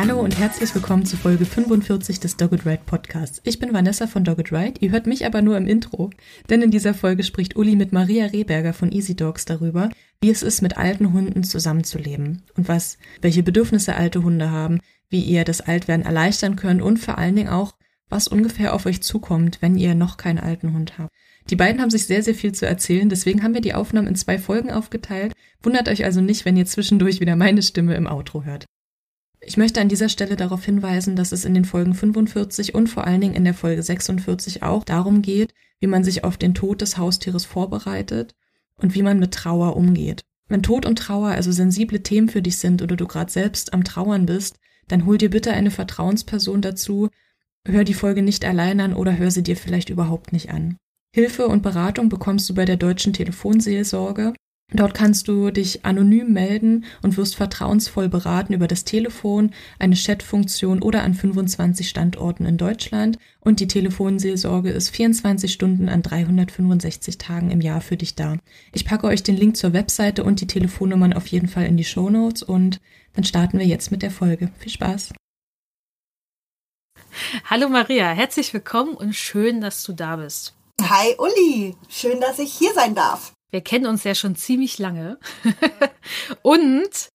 Hallo und herzlich willkommen zu Folge 45 des Dogged Ride Podcasts. Ich bin Vanessa von Dogged Ride, ihr hört mich aber nur im Intro, denn in dieser Folge spricht Uli mit Maria Rehberger von Easy Dogs darüber, wie es ist, mit alten Hunden zusammenzuleben und was, welche Bedürfnisse alte Hunde haben, wie ihr das Altwerden erleichtern könnt und vor allen Dingen auch, was ungefähr auf euch zukommt, wenn ihr noch keinen alten Hund habt. Die beiden haben sich sehr, sehr viel zu erzählen, deswegen haben wir die Aufnahmen in zwei Folgen aufgeteilt. Wundert euch also nicht, wenn ihr zwischendurch wieder meine Stimme im Outro hört. Ich möchte an dieser Stelle darauf hinweisen, dass es in den Folgen 45 und vor allen Dingen in der Folge 46 auch darum geht, wie man sich auf den Tod des Haustieres vorbereitet und wie man mit Trauer umgeht. Wenn Tod und Trauer also sensible Themen für dich sind oder du gerade selbst am Trauern bist, dann hol dir bitte eine Vertrauensperson dazu, hör die Folge nicht allein an oder hör sie dir vielleicht überhaupt nicht an. Hilfe und Beratung bekommst du bei der deutschen Telefonseelsorge Dort kannst du dich anonym melden und wirst vertrauensvoll beraten über das Telefon, eine Chatfunktion oder an 25 Standorten in Deutschland. Und die Telefonseelsorge ist 24 Stunden an 365 Tagen im Jahr für dich da. Ich packe euch den Link zur Webseite und die Telefonnummern auf jeden Fall in die Show Notes und dann starten wir jetzt mit der Folge. Viel Spaß! Hallo Maria, herzlich willkommen und schön, dass du da bist. Hi Uli, schön, dass ich hier sein darf. Wir kennen uns ja schon ziemlich lange. und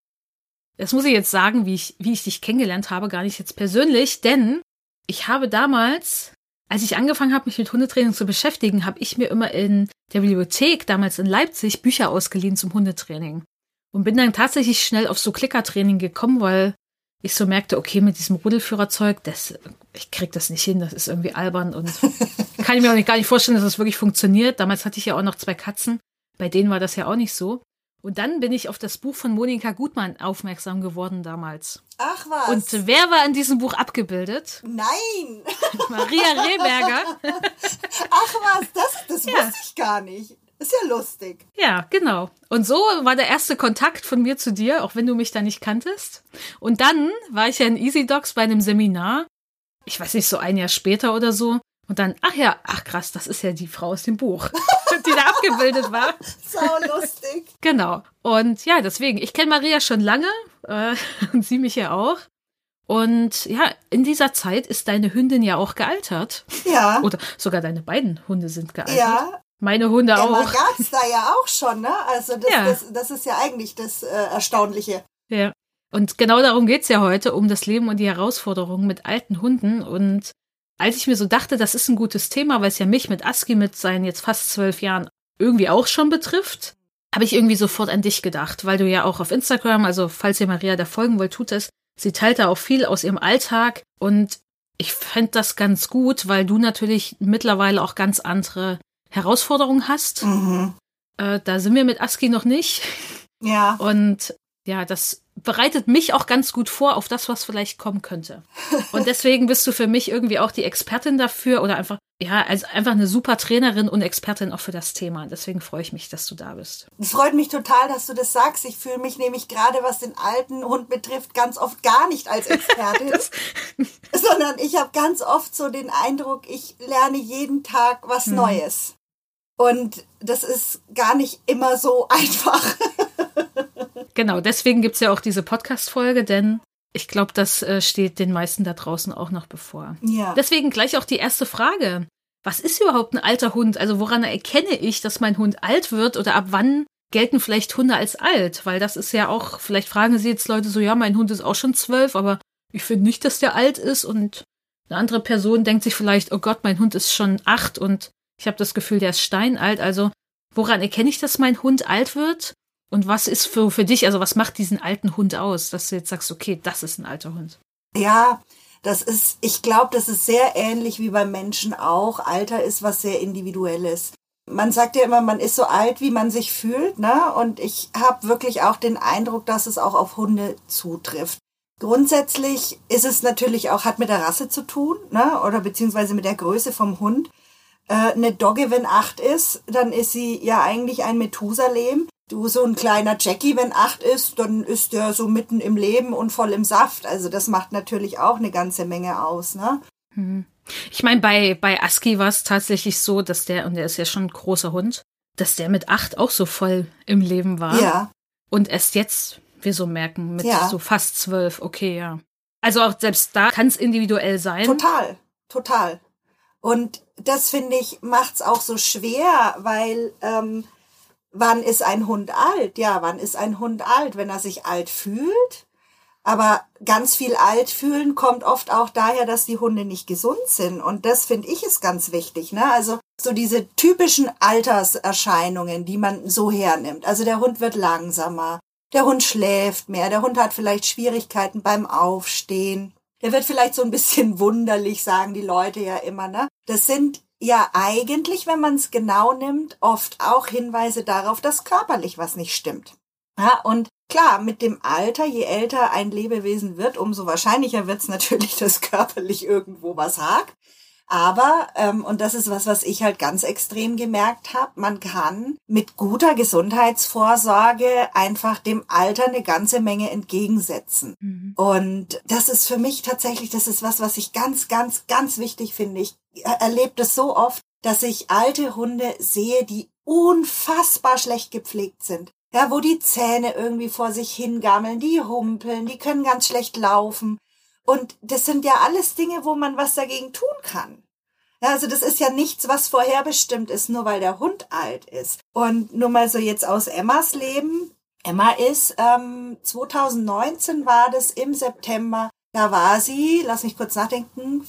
das muss ich jetzt sagen, wie ich, wie ich dich kennengelernt habe, gar nicht jetzt persönlich, denn ich habe damals, als ich angefangen habe, mich mit Hundetraining zu beschäftigen, habe ich mir immer in der Bibliothek, damals in Leipzig, Bücher ausgeliehen zum Hundetraining. Und bin dann tatsächlich schnell auf so Klickertraining gekommen, weil ich so merkte, okay, mit diesem Rudelführerzeug, das, ich krieg das nicht hin, das ist irgendwie albern und kann ich mir auch nicht, gar nicht vorstellen, dass das wirklich funktioniert. Damals hatte ich ja auch noch zwei Katzen. Bei denen war das ja auch nicht so. Und dann bin ich auf das Buch von Monika Gutmann aufmerksam geworden damals. Ach was. Und wer war in diesem Buch abgebildet? Nein. Maria Rehberger. Ach was, das, das ja. wusste ich gar nicht. Ist ja lustig. Ja, genau. Und so war der erste Kontakt von mir zu dir, auch wenn du mich da nicht kanntest. Und dann war ich ja in Easy Dogs bei einem Seminar. Ich weiß nicht, so ein Jahr später oder so. Und dann, ach ja, ach krass, das ist ja die Frau aus dem Buch, die da abgebildet war. Sau lustig. Genau. Und ja, deswegen, ich kenne Maria schon lange äh, und sie mich ja auch. Und ja, in dieser Zeit ist deine Hündin ja auch gealtert. Ja. Oder sogar deine beiden Hunde sind gealtert. Ja. Meine Hunde Emma auch. gab's da ja auch schon, ne? Also das, ja. das, das ist ja eigentlich das äh, Erstaunliche. Ja. Und genau darum geht's ja heute, um das Leben und die Herausforderungen mit alten Hunden. Und als ich mir so dachte, das ist ein gutes Thema, weil es ja mich mit Aski mit seinen jetzt fast zwölf Jahren irgendwie auch schon betrifft, habe ich irgendwie sofort an dich gedacht, weil du ja auch auf Instagram, also falls ihr Maria da folgen wollt, tut es. Sie teilt da auch viel aus ihrem Alltag und ich fände das ganz gut, weil du natürlich mittlerweile auch ganz andere Herausforderungen hast. Mhm. Äh, da sind wir mit Aski noch nicht. Ja. Und ja, das bereitet mich auch ganz gut vor auf das, was vielleicht kommen könnte. Und deswegen bist du für mich irgendwie auch die Expertin dafür oder einfach, ja, also einfach eine super Trainerin und Expertin auch für das Thema. Deswegen freue ich mich, dass du da bist. Es freut mich total, dass du das sagst. Ich fühle mich nämlich gerade, was den alten Hund betrifft, ganz oft gar nicht als Expertin, sondern ich habe ganz oft so den Eindruck, ich lerne jeden Tag was hm. Neues. Und das ist gar nicht immer so einfach. Genau, deswegen gibt's ja auch diese Podcast-Folge, denn ich glaube, das äh, steht den meisten da draußen auch noch bevor. Ja. Deswegen gleich auch die erste Frage. Was ist überhaupt ein alter Hund? Also woran erkenne ich, dass mein Hund alt wird oder ab wann gelten vielleicht Hunde als alt? Weil das ist ja auch, vielleicht fragen sie jetzt Leute so, ja, mein Hund ist auch schon zwölf, aber ich finde nicht, dass der alt ist und eine andere Person denkt sich vielleicht, oh Gott, mein Hund ist schon acht und ich habe das Gefühl, der ist steinalt. Also woran erkenne ich, dass mein Hund alt wird? Und was ist für, für dich, also was macht diesen alten Hund aus, dass du jetzt sagst, okay, das ist ein alter Hund? Ja, das ist, ich glaube, das ist sehr ähnlich wie beim Menschen auch. Alter ist was sehr Individuelles. Man sagt ja immer, man ist so alt, wie man sich fühlt, ne? Und ich habe wirklich auch den Eindruck, dass es auch auf Hunde zutrifft. Grundsätzlich ist es natürlich auch, hat mit der Rasse zu tun, ne? Oder beziehungsweise mit der Größe vom Hund. Äh, eine Dogge, wenn acht ist, dann ist sie ja eigentlich ein Methusalem. Du, so ein kleiner Jackie, wenn acht ist, dann ist der so mitten im Leben und voll im Saft. Also das macht natürlich auch eine ganze Menge aus, ne? Hm. Ich meine, bei, bei Aski war es tatsächlich so, dass der, und der ist ja schon ein großer Hund, dass der mit acht auch so voll im Leben war. Ja. Und erst jetzt, wir so merken, mit ja. so fast zwölf, okay, ja. Also auch selbst da kann es individuell sein. Total, total. Und das finde ich macht's auch so schwer, weil ähm, wann ist ein Hund alt? Ja, wann ist ein Hund alt? Wenn er sich alt fühlt. Aber ganz viel alt fühlen kommt oft auch daher, dass die Hunde nicht gesund sind. Und das finde ich ist ganz wichtig. Ne? Also so diese typischen Alterserscheinungen, die man so hernimmt. Also der Hund wird langsamer, der Hund schläft mehr, der Hund hat vielleicht Schwierigkeiten beim Aufstehen. Der wird vielleicht so ein bisschen wunderlich, sagen die Leute ja immer. Ne? Das sind ja eigentlich, wenn man es genau nimmt, oft auch Hinweise darauf, dass körperlich was nicht stimmt. Ja, und klar, mit dem Alter, je älter ein Lebewesen wird, umso wahrscheinlicher wird es natürlich, dass körperlich irgendwo was hakt. Aber, ähm, und das ist was, was ich halt ganz extrem gemerkt habe, man kann mit guter Gesundheitsvorsorge einfach dem Alter eine ganze Menge entgegensetzen. Mhm. Und das ist für mich tatsächlich, das ist was, was ich ganz, ganz, ganz wichtig finde. Ich erlebe das so oft, dass ich alte Hunde sehe, die unfassbar schlecht gepflegt sind. Ja, wo die Zähne irgendwie vor sich hingammeln, die humpeln, die können ganz schlecht laufen. Und das sind ja alles Dinge, wo man was dagegen tun kann. Ja, also das ist ja nichts, was vorherbestimmt ist, nur weil der Hund alt ist. Und nur mal so jetzt aus Emmas Leben. Emma ist, ähm, 2019 war das im September, da war sie, lass mich kurz nachdenken,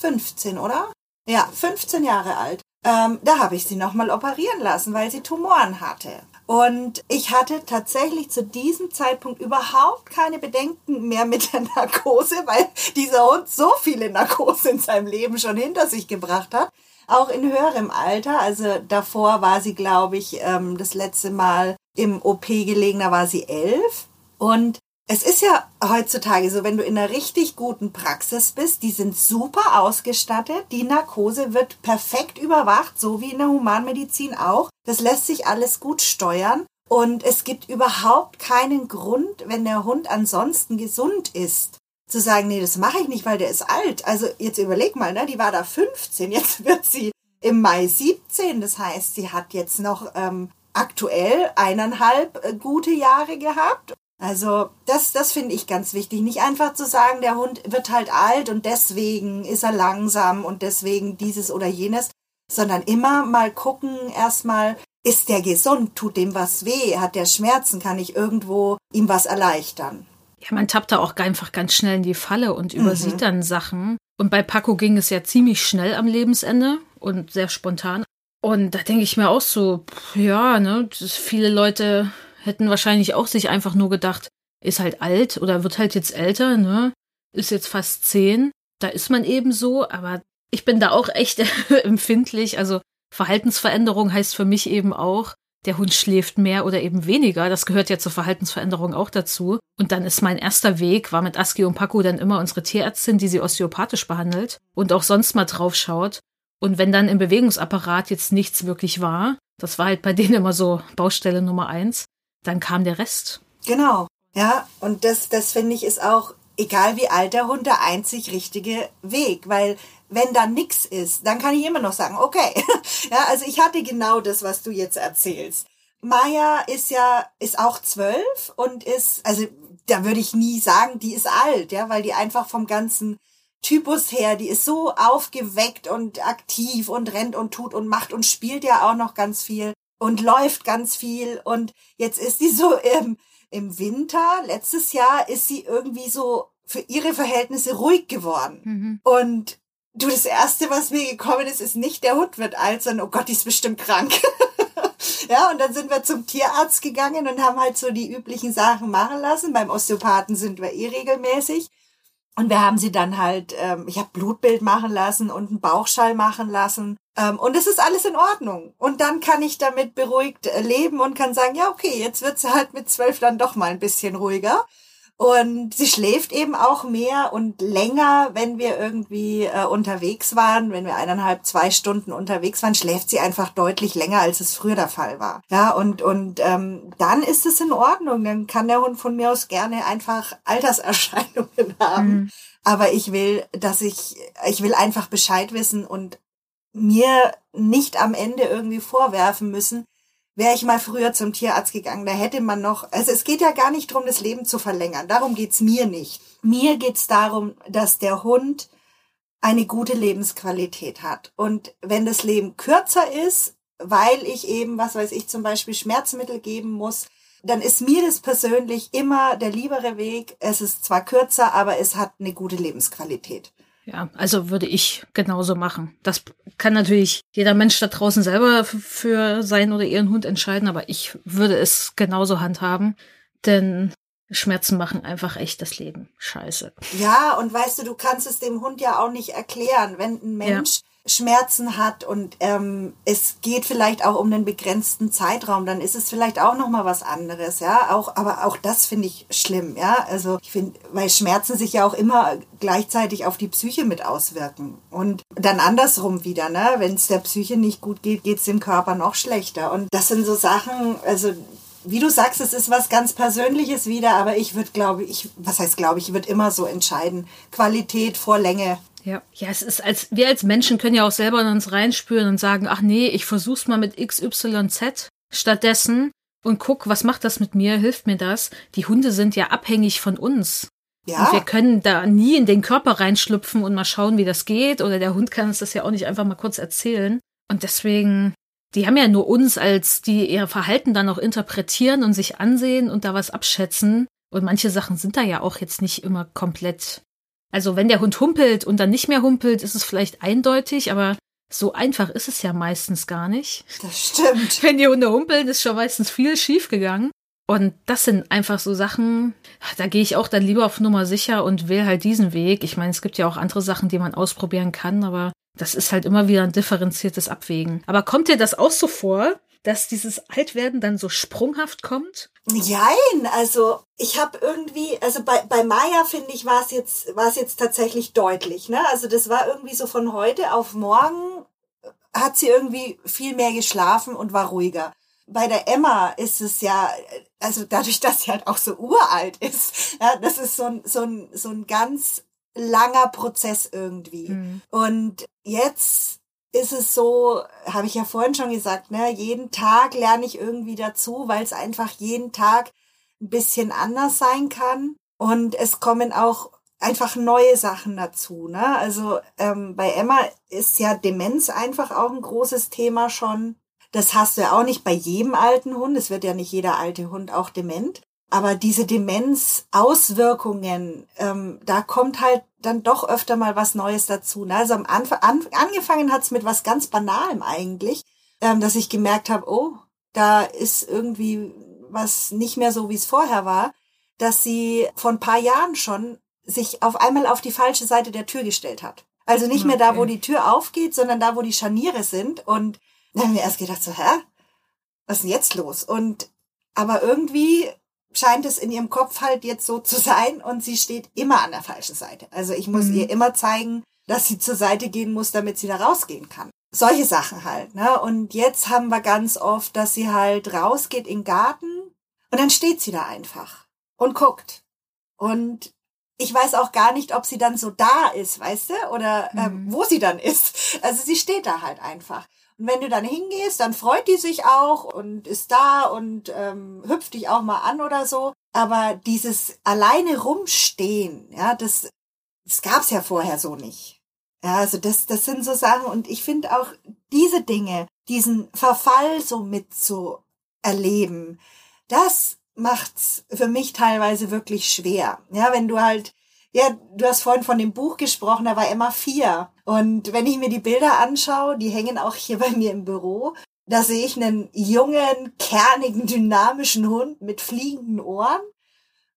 15, oder? Ja, 15 Jahre alt. Ähm, da habe ich sie nochmal operieren lassen, weil sie Tumoren hatte. Und ich hatte tatsächlich zu diesem Zeitpunkt überhaupt keine Bedenken mehr mit der Narkose, weil dieser Hund so viele Narkose in seinem Leben schon hinter sich gebracht hat. Auch in höherem Alter. Also davor war sie, glaube ich, ähm, das letzte Mal im OP gelegen, da war sie elf. Und es ist ja heutzutage so, wenn du in einer richtig guten Praxis bist, die sind super ausgestattet, die Narkose wird perfekt überwacht, so wie in der Humanmedizin auch. Das lässt sich alles gut steuern und es gibt überhaupt keinen Grund, wenn der Hund ansonsten gesund ist, zu sagen, nee, das mache ich nicht, weil der ist alt. Also jetzt überleg mal, ne, die war da 15, jetzt wird sie im Mai 17, das heißt, sie hat jetzt noch ähm, aktuell eineinhalb äh, gute Jahre gehabt also das, das finde ich ganz wichtig. Nicht einfach zu sagen, der Hund wird halt alt und deswegen ist er langsam und deswegen dieses oder jenes, sondern immer mal gucken, erstmal, ist der gesund, tut dem was weh, hat der Schmerzen, kann ich irgendwo ihm was erleichtern. Ja, man tappt da auch einfach ganz schnell in die Falle und übersieht mhm. dann Sachen. Und bei Paco ging es ja ziemlich schnell am Lebensende und sehr spontan. Und da denke ich mir auch so, ja, ne, viele Leute hätten wahrscheinlich auch sich einfach nur gedacht, ist halt alt oder wird halt jetzt älter, ne? Ist jetzt fast zehn. Da ist man eben so, aber ich bin da auch echt empfindlich. Also Verhaltensveränderung heißt für mich eben auch, der Hund schläft mehr oder eben weniger. Das gehört ja zur Verhaltensveränderung auch dazu. Und dann ist mein erster Weg, war mit Aski und Paco dann immer unsere Tierärztin, die sie osteopathisch behandelt und auch sonst mal drauf schaut. Und wenn dann im Bewegungsapparat jetzt nichts wirklich war, das war halt bei denen immer so Baustelle Nummer eins, dann kam der Rest. Genau. Ja, und das, das finde ich ist auch, egal wie alt der Hund, der einzig richtige Weg, weil wenn da nichts ist, dann kann ich immer noch sagen, okay. ja, also ich hatte genau das, was du jetzt erzählst. Maya ist ja, ist auch zwölf und ist, also da würde ich nie sagen, die ist alt, ja, weil die einfach vom ganzen Typus her, die ist so aufgeweckt und aktiv und rennt und tut und macht und spielt ja auch noch ganz viel und läuft ganz viel. Und jetzt ist sie so im, im Winter, letztes Jahr ist sie irgendwie so für ihre Verhältnisse ruhig geworden. Mhm. Und du, das erste, was mir gekommen ist, ist nicht, der Hund wird alt, sondern, oh Gott, die ist bestimmt krank. ja, und dann sind wir zum Tierarzt gegangen und haben halt so die üblichen Sachen machen lassen. Beim Osteopathen sind wir eh regelmäßig. Und wir haben sie dann halt, ähm, ich habe Blutbild machen lassen und einen Bauchschall machen lassen. Ähm, und es ist alles in Ordnung. Und dann kann ich damit beruhigt äh, leben und kann sagen, ja, okay, jetzt wird sie halt mit zwölf dann doch mal ein bisschen ruhiger. Und sie schläft eben auch mehr und länger, wenn wir irgendwie äh, unterwegs waren, wenn wir eineinhalb, zwei Stunden unterwegs waren, schläft sie einfach deutlich länger, als es früher der Fall war. Ja, und, und ähm, dann ist es in Ordnung. Dann kann der Hund von mir aus gerne einfach Alterserscheinungen haben. Mhm. Aber ich will, dass ich, ich will einfach Bescheid wissen und mir nicht am Ende irgendwie vorwerfen müssen, wäre ich mal früher zum Tierarzt gegangen, da hätte man noch, also es geht ja gar nicht darum, das Leben zu verlängern. Darum geht's mir nicht. Mir geht's darum, dass der Hund eine gute Lebensqualität hat. Und wenn das Leben kürzer ist, weil ich eben, was weiß ich, zum Beispiel Schmerzmittel geben muss, dann ist mir das persönlich immer der liebere Weg. Es ist zwar kürzer, aber es hat eine gute Lebensqualität. Ja, also würde ich genauso machen. Das kann natürlich jeder Mensch da draußen selber für seinen oder ihren Hund entscheiden, aber ich würde es genauso handhaben, denn Schmerzen machen einfach echt das Leben scheiße. Ja, und weißt du, du kannst es dem Hund ja auch nicht erklären, wenn ein Mensch ja Schmerzen hat und ähm, es geht vielleicht auch um einen begrenzten Zeitraum, dann ist es vielleicht auch noch mal was anderes, ja. Auch, aber auch das finde ich schlimm, ja. Also ich finde, weil Schmerzen sich ja auch immer gleichzeitig auf die Psyche mit auswirken und dann andersrum wieder, ne. Wenn es der Psyche nicht gut geht, geht es dem Körper noch schlechter. Und das sind so Sachen, also wie du sagst, es ist was ganz Persönliches wieder, aber ich würde, glaube ich, was heißt glaube ich, würde immer so entscheiden, Qualität vor Länge. Ja. Ja, es ist als, wir als Menschen können ja auch selber in uns reinspüren und sagen, ach nee, ich versuch's mal mit XYZ stattdessen und guck, was macht das mit mir, hilft mir das? Die Hunde sind ja abhängig von uns. Ja. Und wir können da nie in den Körper reinschlüpfen und mal schauen, wie das geht. Oder der Hund kann uns das ja auch nicht einfach mal kurz erzählen. Und deswegen, die haben ja nur uns, als die ihr Verhalten dann auch interpretieren und sich ansehen und da was abschätzen. Und manche Sachen sind da ja auch jetzt nicht immer komplett also wenn der Hund humpelt und dann nicht mehr humpelt, ist es vielleicht eindeutig, aber so einfach ist es ja meistens gar nicht. Das stimmt. Wenn die Hunde humpeln, ist schon meistens viel schief gegangen. Und das sind einfach so Sachen, da gehe ich auch dann lieber auf Nummer sicher und wähle halt diesen Weg. Ich meine, es gibt ja auch andere Sachen, die man ausprobieren kann, aber das ist halt immer wieder ein differenziertes Abwägen. Aber kommt dir das auch so vor, dass dieses Altwerden dann so sprunghaft kommt? Nein, also ich habe irgendwie, also bei, bei Maya finde ich, war es jetzt, war es jetzt tatsächlich deutlich. Ne? Also das war irgendwie so von heute auf morgen hat sie irgendwie viel mehr geschlafen und war ruhiger. Bei der Emma ist es ja, also dadurch, dass sie halt auch so uralt ist, ja, das ist so ein, so ein, so ein ganz langer Prozess irgendwie. Mhm. Und jetzt ist es so, habe ich ja vorhin schon gesagt, ne, jeden Tag lerne ich irgendwie dazu, weil es einfach jeden Tag ein bisschen anders sein kann. Und es kommen auch einfach neue Sachen dazu. Ne? Also ähm, bei Emma ist ja Demenz einfach auch ein großes Thema schon. Das hast du ja auch nicht bei jedem alten Hund. Es wird ja nicht jeder alte Hund auch dement. Aber diese Demenzauswirkungen, ähm, da kommt halt dann doch öfter mal was Neues dazu. Ne? Also am Anfang, an, angefangen hat's mit was ganz Banalem eigentlich, ähm, dass ich gemerkt habe, oh, da ist irgendwie was nicht mehr so, wie es vorher war, dass sie vor ein paar Jahren schon sich auf einmal auf die falsche Seite der Tür gestellt hat. Also nicht okay. mehr da, wo die Tür aufgeht, sondern da, wo die Scharniere sind. Und dann haben wir erst gedacht so, hä? Was ist denn jetzt los? Und aber irgendwie scheint es in ihrem Kopf halt jetzt so zu sein und sie steht immer an der falschen Seite. Also ich muss mhm. ihr immer zeigen, dass sie zur Seite gehen muss, damit sie da rausgehen kann. Solche Sachen halt, ne? Und jetzt haben wir ganz oft, dass sie halt rausgeht in den Garten und dann steht sie da einfach und guckt. Und ich weiß auch gar nicht, ob sie dann so da ist, weißt du, oder äh, mhm. wo sie dann ist. Also sie steht da halt einfach. Und wenn du dann hingehst, dann freut die sich auch und ist da und ähm, hüpft dich auch mal an oder so. Aber dieses alleine rumstehen, ja, das, das gab's ja vorher so nicht. Ja, also das, das sind so Sachen und ich finde auch diese Dinge, diesen Verfall so mit zu erleben, das macht's für mich teilweise wirklich schwer. Ja, wenn du halt ja, du hast vorhin von dem Buch gesprochen, da war Emma vier. Und wenn ich mir die Bilder anschaue, die hängen auch hier bei mir im Büro, da sehe ich einen jungen, kernigen, dynamischen Hund mit fliegenden Ohren.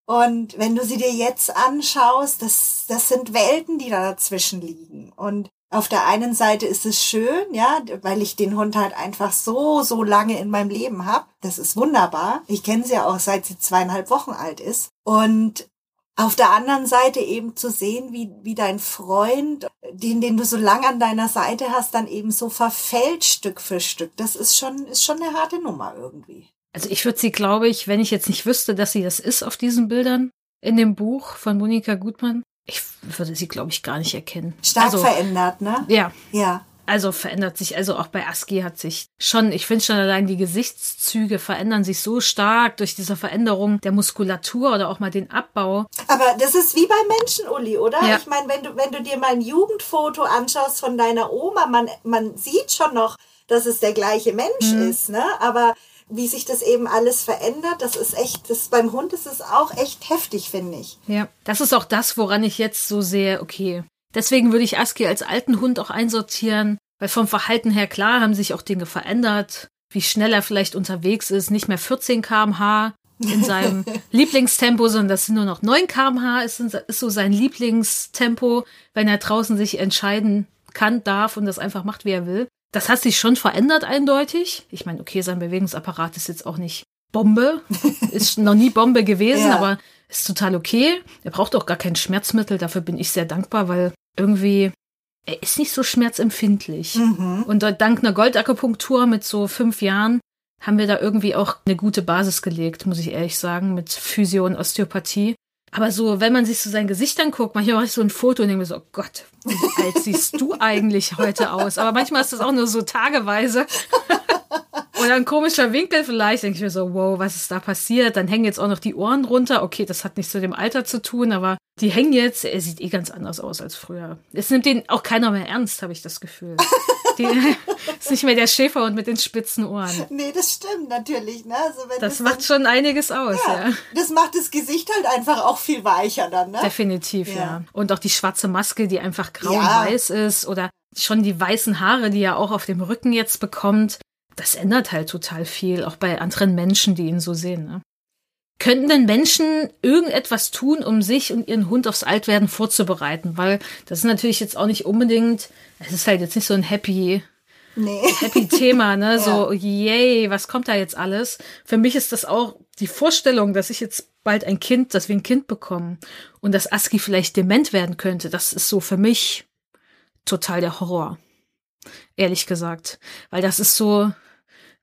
Und wenn du sie dir jetzt anschaust, das, das sind Welten, die da dazwischen liegen. Und auf der einen Seite ist es schön, ja, weil ich den Hund halt einfach so, so lange in meinem Leben habe. Das ist wunderbar. Ich kenne sie ja auch seit sie zweieinhalb Wochen alt ist. Und auf der anderen Seite eben zu sehen, wie, wie dein Freund, den, den du so lange an deiner Seite hast, dann eben so verfällt Stück für Stück. Das ist schon, ist schon eine harte Nummer irgendwie. Also ich würde sie, glaube ich, wenn ich jetzt nicht wüsste, dass sie das ist auf diesen Bildern in dem Buch von Monika Gutmann, ich würde sie, glaube ich, gar nicht erkennen. Stark also, verändert, ne? Ja. Ja. Also verändert sich, also auch bei ASCII hat sich schon, ich finde schon allein die Gesichtszüge verändern sich so stark durch diese Veränderung der Muskulatur oder auch mal den Abbau. Aber das ist wie bei Menschen, Uli, oder? Ja. Ich meine, wenn du, wenn du dir mal ein Jugendfoto anschaust von deiner Oma, man, man sieht schon noch, dass es der gleiche Mensch mhm. ist, ne? Aber wie sich das eben alles verändert, das ist echt, das beim Hund ist es auch echt heftig, finde ich. Ja, das ist auch das, woran ich jetzt so sehe, okay, Deswegen würde ich Aski als alten Hund auch einsortieren, weil vom Verhalten her klar haben sich auch Dinge verändert, wie schnell er vielleicht unterwegs ist, nicht mehr 14 kmh in seinem Lieblingstempo, sondern das sind nur noch 9 kmh, ist, ist so sein Lieblingstempo, wenn er draußen sich entscheiden kann, darf und das einfach macht, wie er will. Das hat sich schon verändert eindeutig. Ich meine, okay, sein Bewegungsapparat ist jetzt auch nicht Bombe, ist noch nie Bombe gewesen, ja. aber ist total okay. Er braucht auch gar kein Schmerzmittel. Dafür bin ich sehr dankbar, weil irgendwie er ist nicht so schmerzempfindlich. Mhm. Und dank einer Goldakupunktur mit so fünf Jahren haben wir da irgendwie auch eine gute Basis gelegt, muss ich ehrlich sagen, mit Physio und Osteopathie. Aber so, wenn man sich so sein Gesicht anguckt, manchmal mache ich so ein Foto und denke mir so, oh Gott, wie alt siehst du eigentlich heute aus? Aber manchmal ist das auch nur so tageweise. Oder ein komischer Winkel vielleicht, denke ich mir so, wow, was ist da passiert? Dann hängen jetzt auch noch die Ohren runter. Okay, das hat nichts zu dem Alter zu tun, aber die hängen jetzt. Er sieht eh ganz anders aus als früher. Es nimmt den auch keiner mehr ernst, habe ich das Gefühl. Die, ist nicht mehr der Schäferhund mit den spitzen Ohren. Nee, das stimmt natürlich. Ne? Also das, das macht dann, schon einiges aus, ja, ja, Das macht das Gesicht halt einfach auch viel weicher dann, ne? Definitiv, ja. ja. Und auch die schwarze Maske, die einfach grau ja. und weiß ist oder schon die weißen Haare, die er auch auf dem Rücken jetzt bekommt das ändert halt total viel, auch bei anderen Menschen, die ihn so sehen. Ne? Könnten denn Menschen irgendetwas tun, um sich und ihren Hund aufs Altwerden vorzubereiten? Weil das ist natürlich jetzt auch nicht unbedingt, es ist halt jetzt nicht so ein happy, nee. happy Thema, ne? ja. So, yay, was kommt da jetzt alles? Für mich ist das auch die Vorstellung, dass ich jetzt bald ein Kind, dass wir ein Kind bekommen und dass Aski vielleicht dement werden könnte. Das ist so für mich total der Horror. Ehrlich gesagt. Weil das ist so,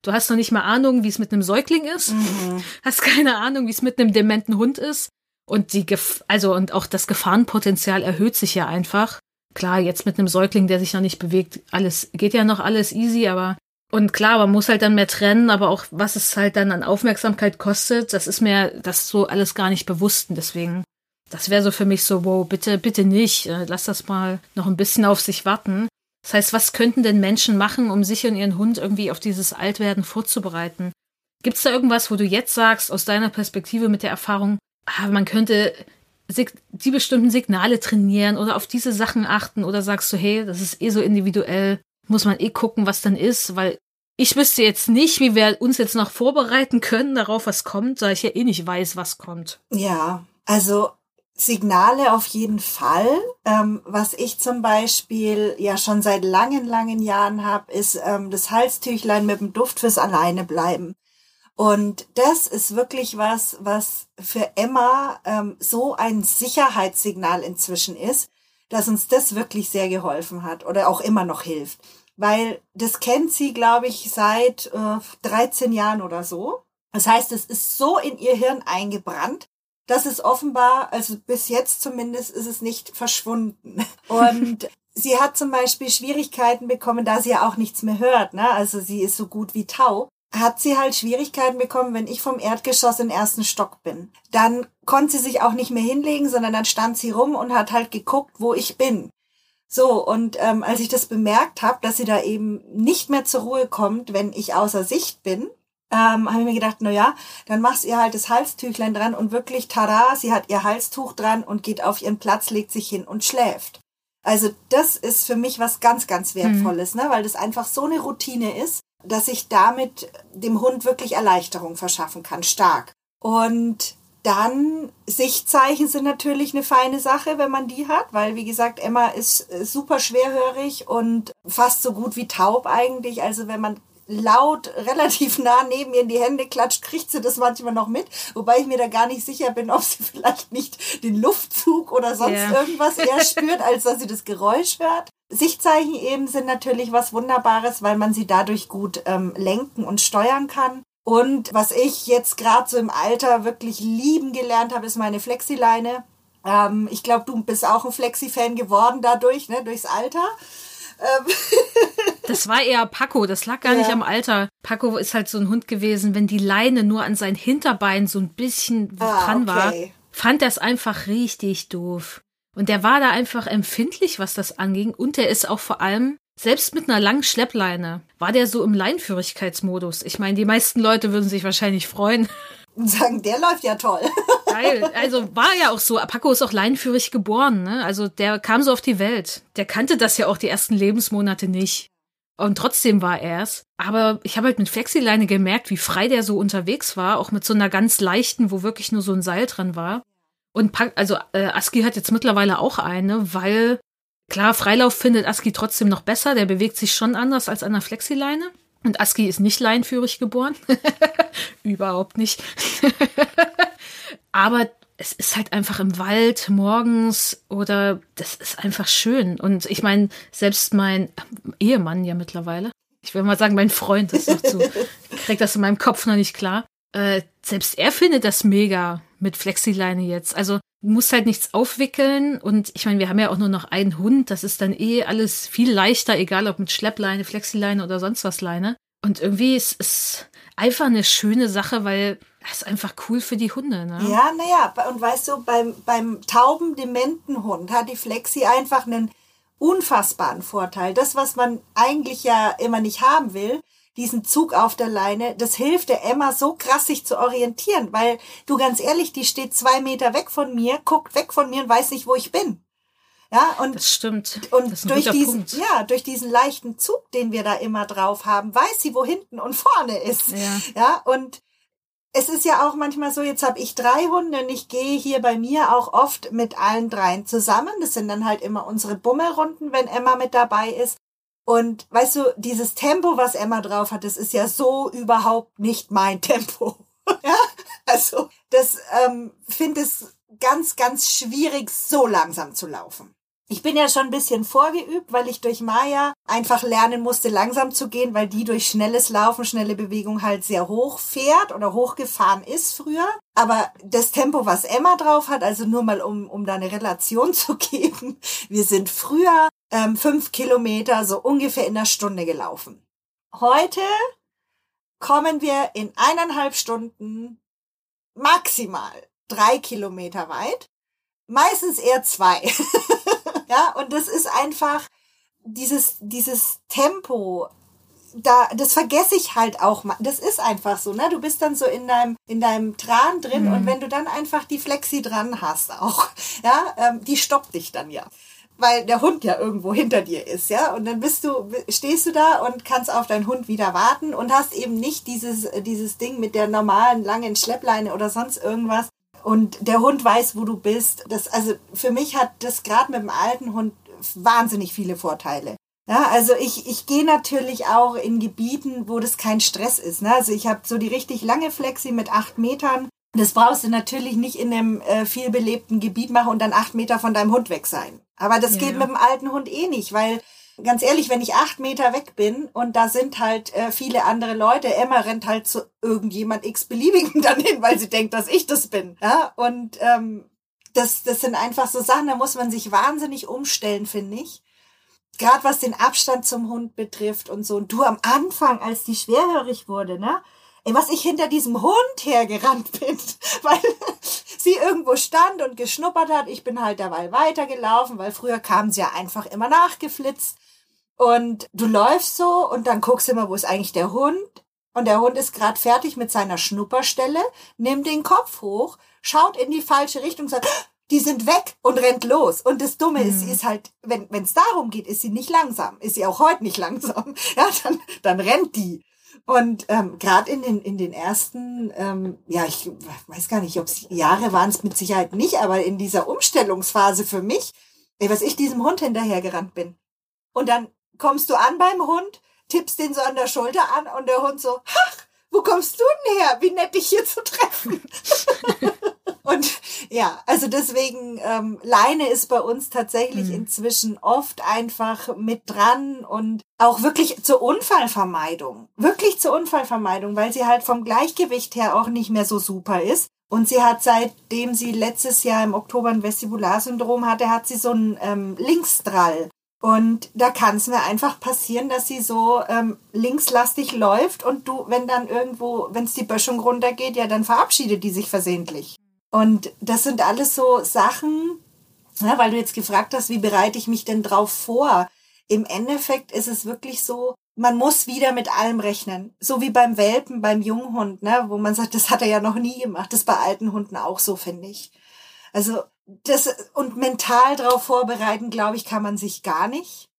Du hast noch nicht mal Ahnung, wie es mit einem Säugling ist. Mhm. Hast keine Ahnung, wie es mit einem dementen Hund ist. Und die, Gef also, und auch das Gefahrenpotenzial erhöht sich ja einfach. Klar, jetzt mit einem Säugling, der sich noch nicht bewegt, alles, geht ja noch alles easy, aber, und klar, man muss halt dann mehr trennen, aber auch, was es halt dann an Aufmerksamkeit kostet, das ist mir das so alles gar nicht bewusst. Und deswegen, das wäre so für mich so, wow, bitte, bitte nicht, äh, lass das mal noch ein bisschen auf sich warten. Das heißt, was könnten denn Menschen machen, um sich und ihren Hund irgendwie auf dieses Altwerden vorzubereiten? Gibt es da irgendwas, wo du jetzt sagst, aus deiner Perspektive mit der Erfahrung, ah, man könnte die bestimmten Signale trainieren oder auf diese Sachen achten oder sagst du, hey, das ist eh so individuell, muss man eh gucken, was dann ist, weil ich wüsste jetzt nicht, wie wir uns jetzt noch vorbereiten können darauf, was kommt, da ich ja eh nicht weiß, was kommt. Ja, also Signale auf jeden Fall. Ähm, was ich zum Beispiel ja schon seit langen, langen Jahren habe, ist ähm, das Halstüchlein mit dem Duft fürs Alleinebleiben. Und das ist wirklich was, was für Emma ähm, so ein Sicherheitssignal inzwischen ist, dass uns das wirklich sehr geholfen hat oder auch immer noch hilft. Weil das kennt sie, glaube ich, seit äh, 13 Jahren oder so. Das heißt, es ist so in ihr Hirn eingebrannt, das ist offenbar, also bis jetzt zumindest, ist es nicht verschwunden. Und sie hat zum Beispiel Schwierigkeiten bekommen, da sie ja auch nichts mehr hört, ne? Also sie ist so gut wie taub. Hat sie halt Schwierigkeiten bekommen, wenn ich vom Erdgeschoss im ersten Stock bin. Dann konnte sie sich auch nicht mehr hinlegen, sondern dann stand sie rum und hat halt geguckt, wo ich bin. So, und ähm, als ich das bemerkt habe, dass sie da eben nicht mehr zur Ruhe kommt, wenn ich außer Sicht bin, ähm, habe ich mir gedacht, na ja, dann machst ihr halt das Halstüchlein dran und wirklich, tada, sie hat ihr Halstuch dran und geht auf ihren Platz, legt sich hin und schläft. Also das ist für mich was ganz, ganz Wertvolles, mhm. ne? weil das einfach so eine Routine ist, dass ich damit dem Hund wirklich Erleichterung verschaffen kann, stark. Und dann Sichtzeichen sind natürlich eine feine Sache, wenn man die hat, weil wie gesagt, Emma ist äh, super schwerhörig und fast so gut wie taub eigentlich. Also wenn man laut relativ nah neben ihr in die Hände klatscht, kriegt sie das manchmal noch mit. Wobei ich mir da gar nicht sicher bin, ob sie vielleicht nicht den Luftzug oder sonst yeah. irgendwas eher spürt, als dass sie das Geräusch hört. Sichtzeichen eben sind natürlich was Wunderbares, weil man sie dadurch gut ähm, lenken und steuern kann. Und was ich jetzt gerade so im Alter wirklich lieben gelernt habe, ist meine Flexileine. Ähm, ich glaube, du bist auch ein Flexi-Fan geworden dadurch, ne, durchs Alter. Ähm. Das war eher Paco, das lag gar ja. nicht am Alter. Paco ist halt so ein Hund gewesen, wenn die Leine nur an sein Hinterbein so ein bisschen ah, dran okay. war, fand er es einfach richtig doof. Und der war da einfach empfindlich, was das anging. Und der ist auch vor allem selbst mit einer langen Schleppleine war der so im Leinführigkeitsmodus. Ich meine, die meisten Leute würden sich wahrscheinlich freuen. Und sagen, der läuft ja toll. Geil. Also war ja auch so. Paco ist auch leinführig geboren, ne? Also der kam so auf die Welt. Der kannte das ja auch die ersten Lebensmonate nicht. Und trotzdem war er es. Aber ich habe halt mit Flexileine gemerkt, wie frei der so unterwegs war, auch mit so einer ganz leichten, wo wirklich nur so ein Seil dran war. Und also äh, Aski hat jetzt mittlerweile auch eine, weil Klar, Freilauf findet Aski trotzdem noch besser. Der bewegt sich schon anders als an der Flexileine. Und Aski ist nicht leinführig geboren. Überhaupt nicht. Aber es ist halt einfach im Wald morgens oder das ist einfach schön. Und ich meine, selbst mein Ehemann ja mittlerweile, ich will mal sagen, mein Freund ist noch zu, kriegt das in meinem Kopf noch nicht klar. Äh, selbst er findet das mega mit Flexileine jetzt. Also muss halt nichts aufwickeln und ich meine, wir haben ja auch nur noch einen Hund, das ist dann eh alles viel leichter, egal ob mit Schleppleine, Flexileine oder sonst was Leine. Und irgendwie ist es einfach eine schöne Sache, weil das ist einfach cool für die Hunde. Ne? Ja, naja, und weißt du, beim, beim tauben, dementen Hund hat die Flexi einfach einen unfassbaren Vorteil. Das, was man eigentlich ja immer nicht haben will, diesen Zug auf der Leine, das hilft der Emma so krass, sich zu orientieren, weil du ganz ehrlich, die steht zwei Meter weg von mir, guckt weg von mir und weiß nicht, wo ich bin. Ja, und, das stimmt. Und das durch diesen, Punkt. ja, durch diesen leichten Zug, den wir da immer drauf haben, weiß sie, wo hinten und vorne ist. Ja, ja und es ist ja auch manchmal so, jetzt habe ich drei Hunde und ich gehe hier bei mir auch oft mit allen dreien zusammen. Das sind dann halt immer unsere Bummelrunden, wenn Emma mit dabei ist. Und weißt du, dieses Tempo, was Emma drauf hat, das ist ja so überhaupt nicht mein Tempo. ja, also das ähm, finde es ganz, ganz schwierig, so langsam zu laufen. Ich bin ja schon ein bisschen vorgeübt, weil ich durch Maya einfach lernen musste, langsam zu gehen, weil die durch schnelles Laufen, schnelle Bewegung halt sehr hoch fährt oder hochgefahren ist früher. Aber das Tempo, was Emma drauf hat, also nur mal um, um da eine Relation zu geben, wir sind früher ähm, fünf Kilometer so ungefähr in einer Stunde gelaufen. Heute kommen wir in eineinhalb Stunden maximal drei Kilometer weit, meistens eher zwei. ja, und das ist einfach dieses, dieses Tempo, da, das vergesse ich halt auch mal. Das ist einfach so, ne? Du bist dann so in deinem, in deinem Tran drin mhm. und wenn du dann einfach die Flexi dran hast auch, ja, ähm, die stoppt dich dann ja weil der Hund ja irgendwo hinter dir ist, ja. Und dann bist du, stehst du da und kannst auf deinen Hund wieder warten und hast eben nicht dieses, dieses Ding mit der normalen langen Schleppleine oder sonst irgendwas. Und der Hund weiß, wo du bist. Das, also für mich hat das gerade mit dem alten Hund wahnsinnig viele Vorteile. Ja, also ich, ich gehe natürlich auch in Gebieten, wo das kein Stress ist. Ne? Also ich habe so die richtig lange Flexi mit acht Metern. Das brauchst du natürlich nicht in einem äh, viel belebten Gebiet machen und dann acht Meter von deinem Hund weg sein. Aber das ja. geht mit dem alten Hund eh nicht, weil ganz ehrlich, wenn ich acht Meter weg bin und da sind halt äh, viele andere Leute, Emma rennt halt zu irgendjemand x-beliebigen dann hin, weil sie denkt, dass ich das bin. Ja, und ähm, das, das sind einfach so Sachen, da muss man sich wahnsinnig umstellen, finde ich. Gerade was den Abstand zum Hund betrifft und so. Und du am Anfang, als die schwerhörig wurde, ne? Ey, was ich hinter diesem Hund hergerannt bin, weil sie irgendwo stand und geschnuppert hat. Ich bin halt dabei weitergelaufen, weil früher kam sie ja einfach immer nachgeflitzt. Und du läufst so und dann guckst du immer, wo ist eigentlich der Hund? Und der Hund ist gerade fertig mit seiner Schnupperstelle, nimmt den Kopf hoch, schaut in die falsche Richtung, sagt, die sind weg und rennt los. Und das Dumme mhm. ist, sie ist halt, wenn es darum geht, ist sie nicht langsam. Ist sie auch heute nicht langsam. Ja, dann, dann rennt die. Und ähm, gerade in den, in den ersten, ähm, ja, ich weiß gar nicht, ob es Jahre waren es mit Sicherheit nicht, aber in dieser Umstellungsphase für mich, ey, was ich diesem Hund hinterhergerannt bin. Und dann kommst du an beim Hund, tippst den so an der Schulter an und der Hund so, ach, wo kommst du denn her? Wie nett, dich hier zu treffen. und ja, also deswegen, ähm, Leine ist bei uns tatsächlich mhm. inzwischen oft einfach mit dran und auch wirklich zur Unfallvermeidung. Wirklich zur Unfallvermeidung, weil sie halt vom Gleichgewicht her auch nicht mehr so super ist. Und sie hat seitdem sie letztes Jahr im Oktober ein Vestibularsyndrom hatte, hat sie so einen ähm, Linksdrall. Und da kann es mir einfach passieren, dass sie so ähm, linkslastig läuft und du, wenn dann irgendwo, wenn es die Böschung runtergeht, ja, dann verabschiedet die sich versehentlich. Und das sind alles so Sachen, ja, weil du jetzt gefragt hast, wie bereite ich mich denn drauf vor? Im Endeffekt ist es wirklich so, man muss wieder mit allem rechnen. So wie beim Welpen, beim Junghund, ne, wo man sagt, das hat er ja noch nie gemacht. Das ist bei alten Hunden auch so, finde ich. Also das und mental darauf vorbereiten, glaube ich, kann man sich gar nicht,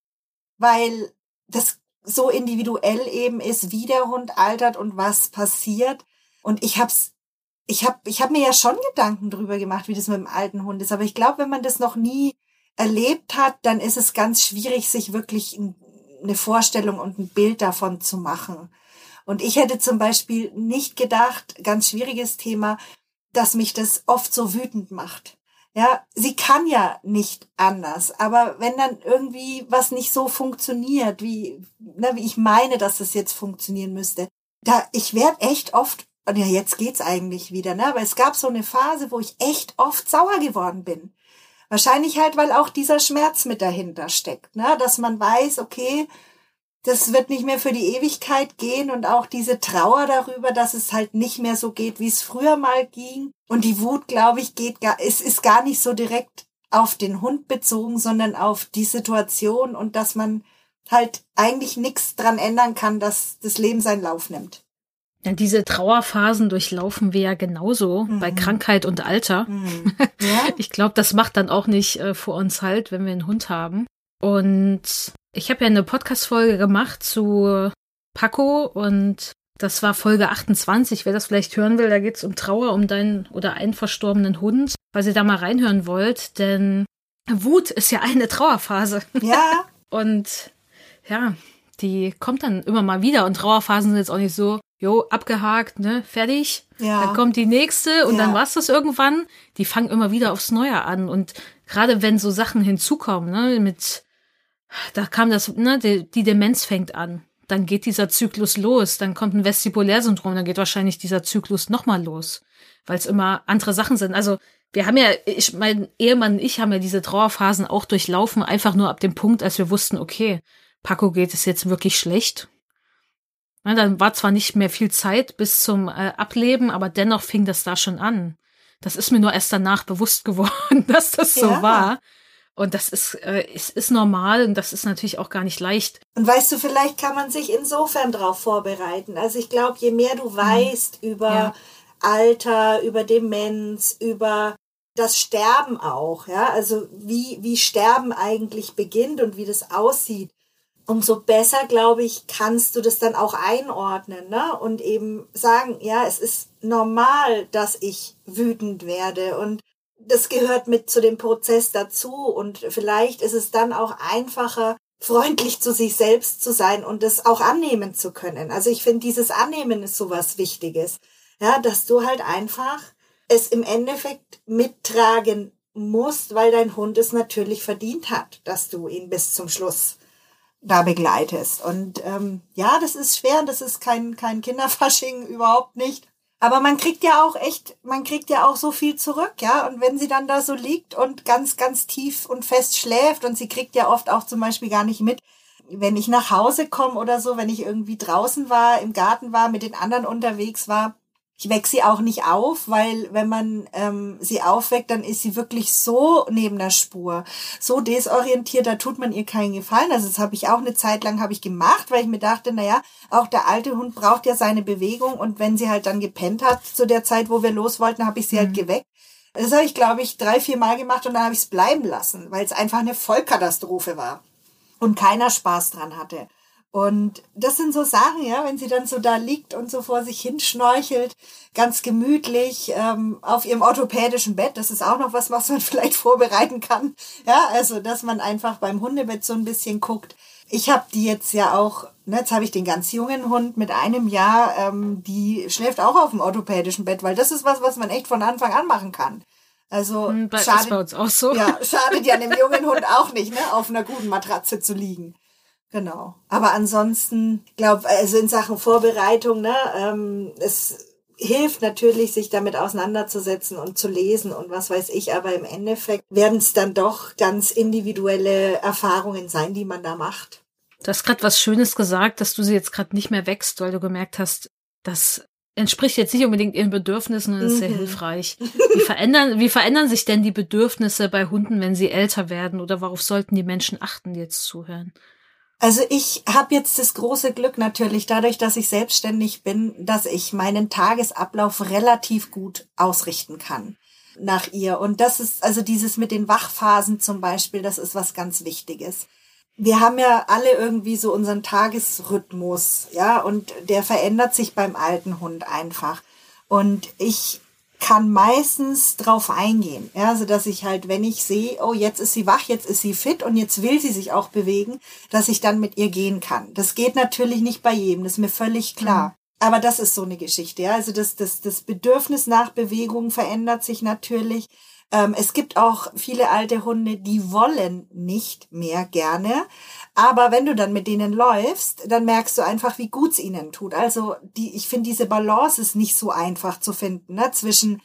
weil das so individuell eben ist, wie der Hund altert und was passiert. Und ich hab's, ich hab, ich hab mir ja schon Gedanken drüber gemacht, wie das mit dem alten Hund ist. Aber ich glaube, wenn man das noch nie erlebt hat, dann ist es ganz schwierig, sich wirklich eine Vorstellung und ein Bild davon zu machen. Und ich hätte zum Beispiel nicht gedacht, ganz schwieriges Thema, dass mich das oft so wütend macht. Ja, sie kann ja nicht anders. Aber wenn dann irgendwie was nicht so funktioniert, wie, ne, wie ich meine, dass es jetzt funktionieren müsste, da, ich werde echt oft, und ja, jetzt geht's eigentlich wieder, ne, aber es gab so eine Phase, wo ich echt oft sauer geworden bin. Wahrscheinlich halt, weil auch dieser Schmerz mit dahinter steckt, ne, dass man weiß, okay, das wird nicht mehr für die Ewigkeit gehen und auch diese Trauer darüber, dass es halt nicht mehr so geht, wie es früher mal ging. Und die Wut, glaube ich, geht gar, es ist gar nicht so direkt auf den Hund bezogen, sondern auf die Situation und dass man halt eigentlich nichts dran ändern kann, dass das Leben seinen Lauf nimmt. Ja, diese Trauerphasen durchlaufen wir ja genauso mhm. bei Krankheit und Alter. Mhm. Ja? Ich glaube, das macht dann auch nicht äh, vor uns halt, wenn wir einen Hund haben. Und ich habe ja eine Podcast-Folge gemacht zu Paco und das war Folge 28. Wer das vielleicht hören will, da geht es um Trauer um deinen oder einen verstorbenen Hund, weil ihr da mal reinhören wollt, denn Wut ist ja eine Trauerphase. Ja. und ja, die kommt dann immer mal wieder und Trauerphasen sind jetzt auch nicht so, jo, abgehakt, ne, fertig. Ja. Dann kommt die nächste und ja. dann war's das irgendwann. Die fangen immer wieder aufs Neue an und gerade wenn so Sachen hinzukommen, ne, mit da kam das, ne, die, die Demenz fängt an. Dann geht dieser Zyklus los, dann kommt ein Vestibulärsyndrom, dann geht wahrscheinlich dieser Zyklus nochmal los, weil es immer andere Sachen sind. Also wir haben ja, ich, mein Ehemann und ich haben ja diese Trauerphasen auch durchlaufen, einfach nur ab dem Punkt, als wir wussten, okay, Paco geht es jetzt wirklich schlecht. Ja, dann war zwar nicht mehr viel Zeit bis zum äh, Ableben, aber dennoch fing das da schon an. Das ist mir nur erst danach bewusst geworden, dass das so ja. war. Und das ist, äh, ist, ist normal und das ist natürlich auch gar nicht leicht. Und weißt du, vielleicht kann man sich insofern darauf vorbereiten. Also ich glaube, je mehr du mhm. weißt mhm. über ja. Alter, über Demenz, über das Sterben auch, ja, also wie, wie Sterben eigentlich beginnt und wie das aussieht, umso besser, glaube ich, kannst du das dann auch einordnen, ne? Und eben sagen, ja, es ist normal, dass ich wütend werde und das gehört mit zu dem Prozess dazu und vielleicht ist es dann auch einfacher, freundlich zu sich selbst zu sein und es auch annehmen zu können. Also ich finde, dieses Annehmen ist sowas Wichtiges. Ja, dass du halt einfach es im Endeffekt mittragen musst, weil dein Hund es natürlich verdient hat, dass du ihn bis zum Schluss da begleitest. Und ähm, ja, das ist schwer, das ist kein, kein Kinderfasching, überhaupt nicht. Aber man kriegt ja auch echt, man kriegt ja auch so viel zurück, ja. Und wenn sie dann da so liegt und ganz, ganz tief und fest schläft und sie kriegt ja oft auch zum Beispiel gar nicht mit, wenn ich nach Hause komme oder so, wenn ich irgendwie draußen war, im Garten war, mit den anderen unterwegs war, ich weck sie auch nicht auf, weil wenn man ähm, sie aufweckt, dann ist sie wirklich so neben der Spur, so desorientiert, da tut man ihr keinen Gefallen. Also das habe ich auch eine Zeit lang habe ich gemacht, weil ich mir dachte, na ja, auch der alte Hund braucht ja seine Bewegung und wenn sie halt dann gepennt hat zu der Zeit, wo wir los wollten, habe ich sie halt mhm. halt geweckt. Das habe ich, glaube ich, drei, vier Mal gemacht und dann habe ich es bleiben lassen, weil es einfach eine Vollkatastrophe war und keiner Spaß dran hatte. Und das sind so Sachen, ja, wenn sie dann so da liegt und so vor sich hinschnorchelt, ganz gemütlich ähm, auf ihrem orthopädischen Bett. Das ist auch noch was, was man vielleicht vorbereiten kann. Ja, also dass man einfach beim Hundebett so ein bisschen guckt. Ich habe die jetzt ja auch, ne, jetzt habe ich den ganz jungen Hund mit einem Jahr, ähm, die schläft auch auf dem orthopädischen Bett, weil das ist was, was man echt von Anfang an machen kann. Also hm, bei, schadet, uns auch so. Ja, schadet ja einem jungen Hund auch nicht, ne, auf einer guten Matratze zu liegen. Genau. Aber ansonsten, glaube also in Sachen Vorbereitung, ne, ähm, es hilft natürlich, sich damit auseinanderzusetzen und zu lesen und was weiß ich, aber im Endeffekt werden es dann doch ganz individuelle Erfahrungen sein, die man da macht. Du hast gerade was Schönes gesagt, dass du sie jetzt gerade nicht mehr wächst, weil du gemerkt hast, das entspricht jetzt nicht unbedingt ihren Bedürfnissen und ist mhm. sehr hilfreich. Wie verändern, wie verändern sich denn die Bedürfnisse bei Hunden, wenn sie älter werden oder worauf sollten die Menschen achten, die jetzt zuhören? Also ich habe jetzt das große Glück natürlich dadurch, dass ich selbstständig bin, dass ich meinen Tagesablauf relativ gut ausrichten kann nach ihr. Und das ist also dieses mit den Wachphasen zum Beispiel, das ist was ganz Wichtiges. Wir haben ja alle irgendwie so unseren Tagesrhythmus, ja, und der verändert sich beim alten Hund einfach. Und ich kann meistens drauf eingehen. Ja, also dass ich halt, wenn ich sehe, oh, jetzt ist sie wach, jetzt ist sie fit und jetzt will sie sich auch bewegen, dass ich dann mit ihr gehen kann. Das geht natürlich nicht bei jedem, das ist mir völlig klar. Mhm. Aber das ist so eine Geschichte. Ja? Also das, das, das Bedürfnis nach Bewegung verändert sich natürlich. Ähm, es gibt auch viele alte Hunde, die wollen nicht mehr gerne. Aber wenn du dann mit denen läufst, dann merkst du einfach, wie gut es ihnen tut. Also die, ich finde, diese Balance ist nicht so einfach zu finden, ne? zwischen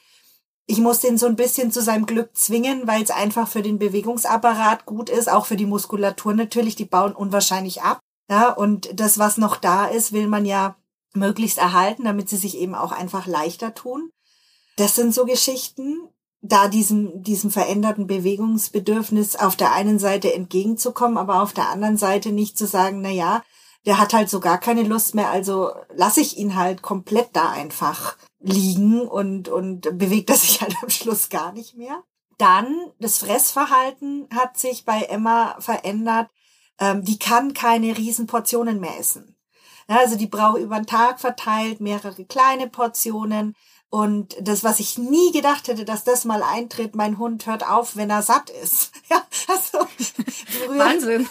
ich muss den so ein bisschen zu seinem Glück zwingen, weil es einfach für den Bewegungsapparat gut ist, auch für die Muskulatur natürlich, die bauen unwahrscheinlich ab. Ja, und das, was noch da ist, will man ja möglichst erhalten, damit sie sich eben auch einfach leichter tun. Das sind so Geschichten da diesem, diesem veränderten Bewegungsbedürfnis auf der einen Seite entgegenzukommen, aber auf der anderen Seite nicht zu sagen, na ja, der hat halt so gar keine Lust mehr, also lasse ich ihn halt komplett da einfach liegen und, und bewegt er sich halt am Schluss gar nicht mehr. Dann, das Fressverhalten hat sich bei Emma verändert. Ähm, die kann keine Riesenportionen mehr essen. Also die braucht über den Tag verteilt mehrere kleine Portionen. Und das, was ich nie gedacht hätte, dass das mal eintritt, mein Hund hört auf, wenn er satt ist. Ja, also früher, Wahnsinn.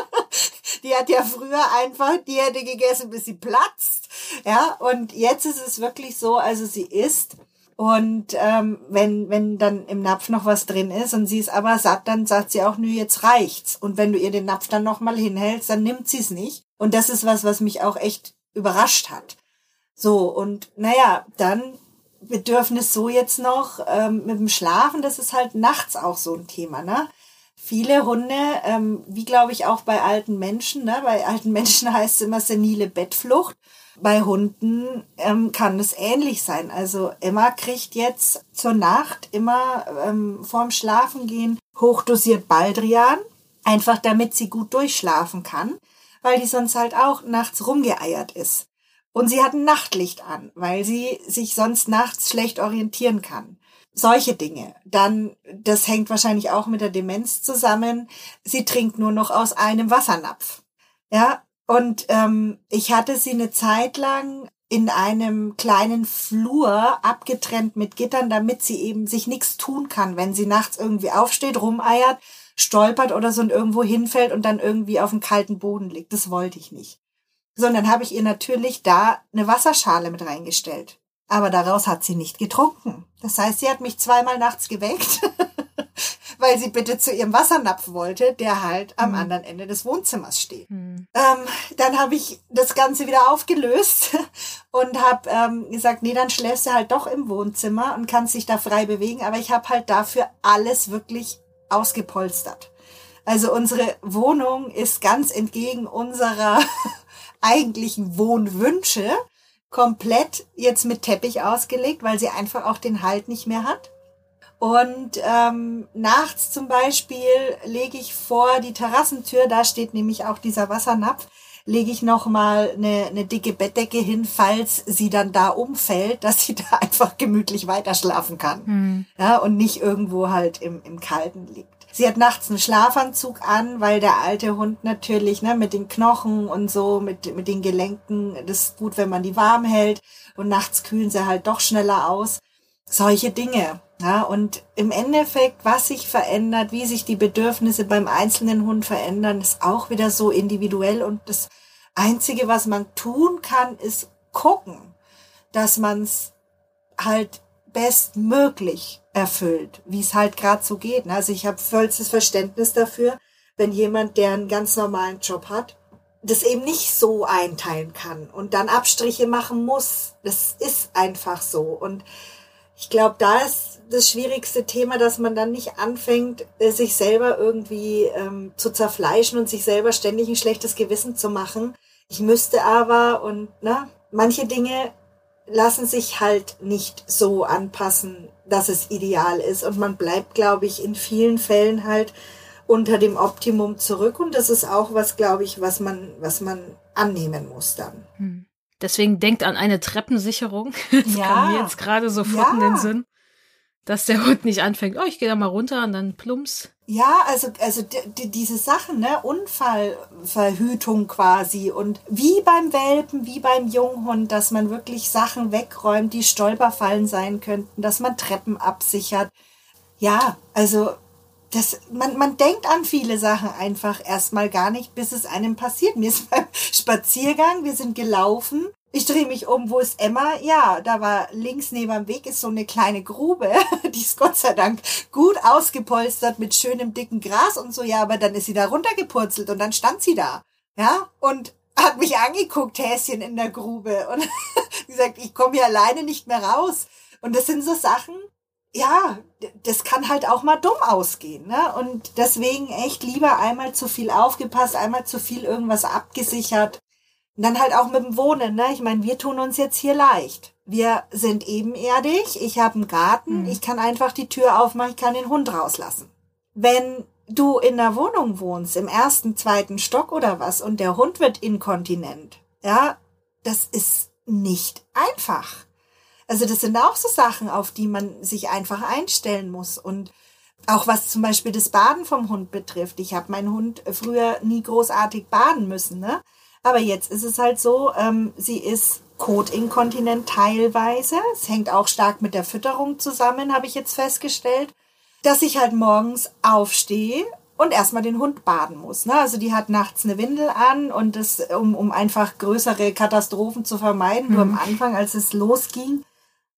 die hat ja früher einfach, die hätte gegessen, bis sie platzt. Ja, und jetzt ist es wirklich so, also sie isst. Und ähm, wenn, wenn dann im Napf noch was drin ist und sie ist aber satt, dann sagt sie auch, nö, jetzt reicht's. Und wenn du ihr den Napf dann nochmal hinhältst, dann nimmt sie es nicht. Und das ist was, was mich auch echt überrascht hat. So, und naja, dann Bedürfnis so jetzt noch ähm, mit dem Schlafen, das ist halt nachts auch so ein Thema, ne? Viele Hunde, ähm, wie glaube ich auch bei alten Menschen, ne? bei alten Menschen heißt es immer senile Bettflucht. Bei Hunden ähm, kann es ähnlich sein. Also Emma kriegt jetzt zur Nacht immer ähm, vorm Schlafengehen hochdosiert Baldrian, einfach damit sie gut durchschlafen kann, weil die sonst halt auch nachts rumgeeiert ist. Und sie hat ein Nachtlicht an, weil sie sich sonst nachts schlecht orientieren kann. Solche Dinge. Dann, das hängt wahrscheinlich auch mit der Demenz zusammen. Sie trinkt nur noch aus einem Wassernapf. Ja, und ähm, ich hatte sie eine Zeit lang in einem kleinen Flur abgetrennt mit Gittern, damit sie eben sich nichts tun kann, wenn sie nachts irgendwie aufsteht, rumeiert, stolpert oder so und irgendwo hinfällt und dann irgendwie auf dem kalten Boden liegt. Das wollte ich nicht sondern habe ich ihr natürlich da eine Wasserschale mit reingestellt. Aber daraus hat sie nicht getrunken. Das heißt, sie hat mich zweimal nachts geweckt, weil sie bitte zu ihrem Wassernapf wollte, der halt am mhm. anderen Ende des Wohnzimmers steht. Mhm. Ähm, dann habe ich das Ganze wieder aufgelöst und habe ähm, gesagt, nee, dann schläfst du halt doch im Wohnzimmer und kannst dich da frei bewegen. Aber ich habe halt dafür alles wirklich ausgepolstert. Also unsere Wohnung ist ganz entgegen unserer eigentlichen Wohnwünsche komplett jetzt mit Teppich ausgelegt, weil sie einfach auch den Halt nicht mehr hat. Und ähm, nachts zum Beispiel lege ich vor die Terrassentür, da steht nämlich auch dieser Wassernapf, lege ich noch mal eine, eine dicke Bettdecke hin, falls sie dann da umfällt, dass sie da einfach gemütlich weiter schlafen kann. Mhm. Ja, und nicht irgendwo halt im, im Kalten liegt. Sie hat nachts einen Schlafanzug an, weil der alte Hund natürlich ne, mit den Knochen und so, mit, mit den Gelenken, das ist gut, wenn man die warm hält. Und nachts kühlen sie halt doch schneller aus. Solche Dinge. Ja, und im Endeffekt, was sich verändert, wie sich die Bedürfnisse beim einzelnen Hund verändern, ist auch wieder so individuell. Und das Einzige, was man tun kann, ist gucken, dass man es halt bestmöglich erfüllt, wie es halt gerade so geht. Also ich habe vollstes Verständnis dafür, wenn jemand, der einen ganz normalen Job hat, das eben nicht so einteilen kann und dann Abstriche machen muss. Das ist einfach so. Und ich glaube, da ist das schwierigste Thema, dass man dann nicht anfängt, äh, sich selber irgendwie ähm, zu zerfleischen und sich selber ständig ein schlechtes Gewissen zu machen. Ich müsste aber und ne, manche Dinge lassen sich halt nicht so anpassen, dass es ideal ist. Und man bleibt, glaube ich, in vielen Fällen halt unter dem Optimum zurück. Und das ist auch was, glaube ich, was man, was man annehmen muss dann. Hm. Deswegen denkt an eine Treppensicherung. Das ja. kam mir jetzt gerade sofort ja. in den Sinn dass der Hund nicht anfängt, oh, ich gehe da mal runter und dann plumps. Ja, also, also die, diese Sachen, ne, Unfallverhütung quasi und wie beim Welpen, wie beim Junghund, dass man wirklich Sachen wegräumt, die Stolperfallen sein könnten, dass man Treppen absichert. Ja, also das, man, man denkt an viele Sachen einfach erstmal gar nicht, bis es einem passiert. Mir ist beim Spaziergang, wir sind gelaufen ich drehe mich um, wo ist Emma? Ja, da war links neben dem Weg ist so eine kleine Grube. Die ist Gott sei Dank gut ausgepolstert mit schönem dicken Gras und so. Ja, aber dann ist sie da runtergepurzelt und dann stand sie da. Ja, und hat mich angeguckt, Häschen in der Grube. Und gesagt, ich komme hier alleine nicht mehr raus. Und das sind so Sachen, ja, das kann halt auch mal dumm ausgehen. Ne? Und deswegen echt lieber einmal zu viel aufgepasst, einmal zu viel irgendwas abgesichert und dann halt auch mit dem Wohnen, ne? Ich meine, wir tun uns jetzt hier leicht. Wir sind ebenerdig, ich habe einen Garten, mhm. ich kann einfach die Tür aufmachen, ich kann den Hund rauslassen. Wenn du in der Wohnung wohnst, im ersten, zweiten Stock oder was, und der Hund wird inkontinent, ja, das ist nicht einfach. Also das sind auch so Sachen, auf die man sich einfach einstellen muss. Und auch was zum Beispiel das Baden vom Hund betrifft. Ich habe meinen Hund früher nie großartig baden müssen, ne? Aber jetzt ist es halt so, ähm, sie ist Kotinkontinent teilweise. Es hängt auch stark mit der Fütterung zusammen, habe ich jetzt festgestellt, dass ich halt morgens aufstehe und erstmal den Hund baden muss. Ne? Also die hat nachts eine Windel an und das, um, um einfach größere Katastrophen zu vermeiden, mhm. nur am mhm. Anfang, als es losging.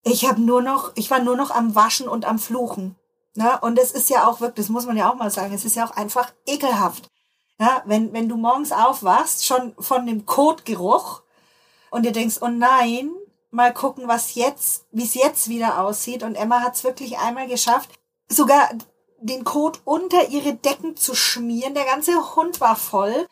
Ich habe nur noch, ich war nur noch am Waschen und am Fluchen. Ne? Und es ist ja auch wirklich, das muss man ja auch mal sagen, es ist ja auch einfach ekelhaft. Ja, wenn, wenn du morgens aufwachst, schon von dem Kotgeruch und dir denkst, oh nein, mal gucken, was jetzt, wie es jetzt wieder aussieht. Und Emma hat es wirklich einmal geschafft, sogar den Kot unter ihre Decken zu schmieren. Der ganze Hund war voll.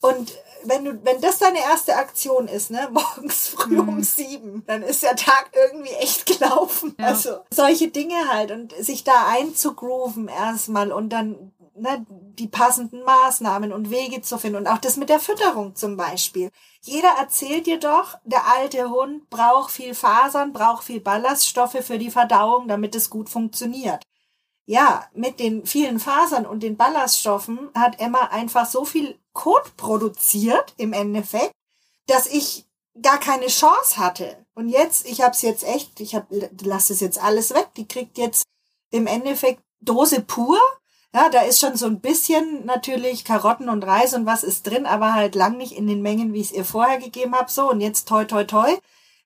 Und wenn du, wenn das deine erste Aktion ist, ne, morgens früh mhm. um sieben, dann ist der Tag irgendwie echt gelaufen. Ja. Also solche Dinge halt und sich da einzugrooven erstmal und dann ne, die passenden Maßnahmen und Wege zu finden. Und auch das mit der Fütterung zum Beispiel. Jeder erzählt dir doch, der alte Hund braucht viel Fasern, braucht viel Ballaststoffe für die Verdauung, damit es gut funktioniert. Ja, mit den vielen Fasern und den Ballaststoffen hat Emma einfach so viel Kot produziert im Endeffekt, dass ich gar keine Chance hatte. Und jetzt, ich habe es jetzt echt, ich hab, lass es jetzt alles weg. Die kriegt jetzt im Endeffekt Dose pur ja, da ist schon so ein bisschen natürlich Karotten und Reis und was ist drin, aber halt lang nicht in den Mengen, wie ich es ihr vorher gegeben habe. So, und jetzt toi toi toi.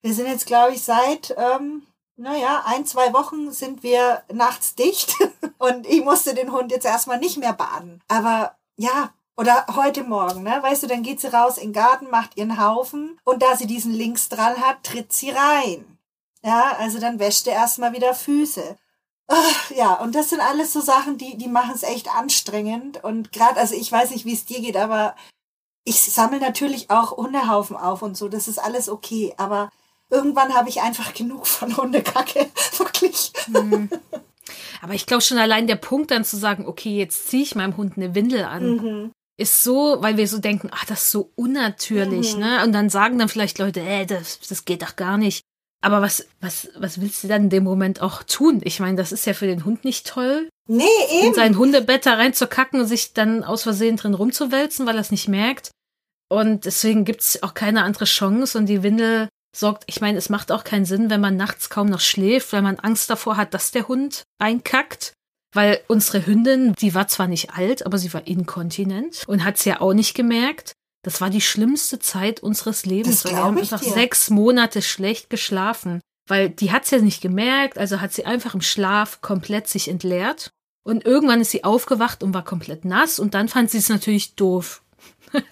Wir sind jetzt, glaube ich, seit, ähm, naja, ein, zwei Wochen sind wir nachts dicht und ich musste den Hund jetzt erstmal nicht mehr baden. Aber ja, oder heute Morgen, ne? Weißt du, dann geht sie raus in den Garten, macht ihren Haufen und da sie diesen Linksdrall hat, tritt sie rein. Ja, also dann wäscht er erstmal wieder Füße. Ach, ja, und das sind alles so Sachen, die, die machen es echt anstrengend. Und gerade, also ich weiß nicht, wie es dir geht, aber ich sammle natürlich auch Hundehaufen auf und so. Das ist alles okay. Aber irgendwann habe ich einfach genug von Hundekacke. Wirklich. Mhm. Aber ich glaube schon allein der Punkt dann zu sagen, okay, jetzt ziehe ich meinem Hund eine Windel an. Mhm. Ist so, weil wir so denken, ach, das ist so unnatürlich, mhm. ne? Und dann sagen dann vielleicht Leute, ey, das, das geht doch gar nicht. Aber was, was, was willst du dann in dem Moment auch tun? Ich meine, das ist ja für den Hund nicht toll. Nee, eben. In sein Hundebett da reinzukacken und sich dann aus Versehen drin rumzuwälzen, weil er es nicht merkt. Und deswegen gibt's auch keine andere Chance. Und die Windel sorgt, ich meine, es macht auch keinen Sinn, wenn man nachts kaum noch schläft, weil man Angst davor hat, dass der Hund einkackt. Weil unsere Hündin, die war zwar nicht alt, aber sie war inkontinent und hat's ja auch nicht gemerkt. Das war die schlimmste Zeit unseres Lebens. Das wir haben einfach sechs Monate schlecht geschlafen. Weil die hat's ja nicht gemerkt, also hat sie einfach im Schlaf komplett sich entleert. Und irgendwann ist sie aufgewacht und war komplett nass und dann fand sie es natürlich doof.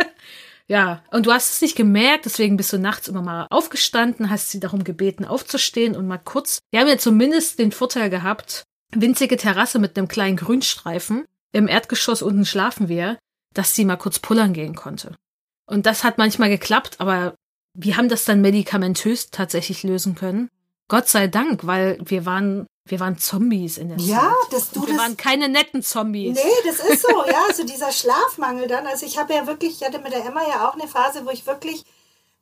ja, und du hast es nicht gemerkt, deswegen bist du nachts immer mal aufgestanden, hast sie darum gebeten, aufzustehen und mal kurz. Wir haben ja zumindest den Vorteil gehabt, winzige Terrasse mit einem kleinen Grünstreifen. Im Erdgeschoss unten schlafen wir, dass sie mal kurz pullern gehen konnte. Und das hat manchmal geklappt, aber wir haben das dann medikamentös tatsächlich lösen können. Gott sei Dank, weil wir waren, wir waren Zombies in der Ja, Zeit. dass du Und wir das- waren keine netten Zombies. Nee, das ist so, ja. Also dieser Schlafmangel dann. Also ich habe ja wirklich, ich hatte mit der Emma ja auch eine Phase, wo ich wirklich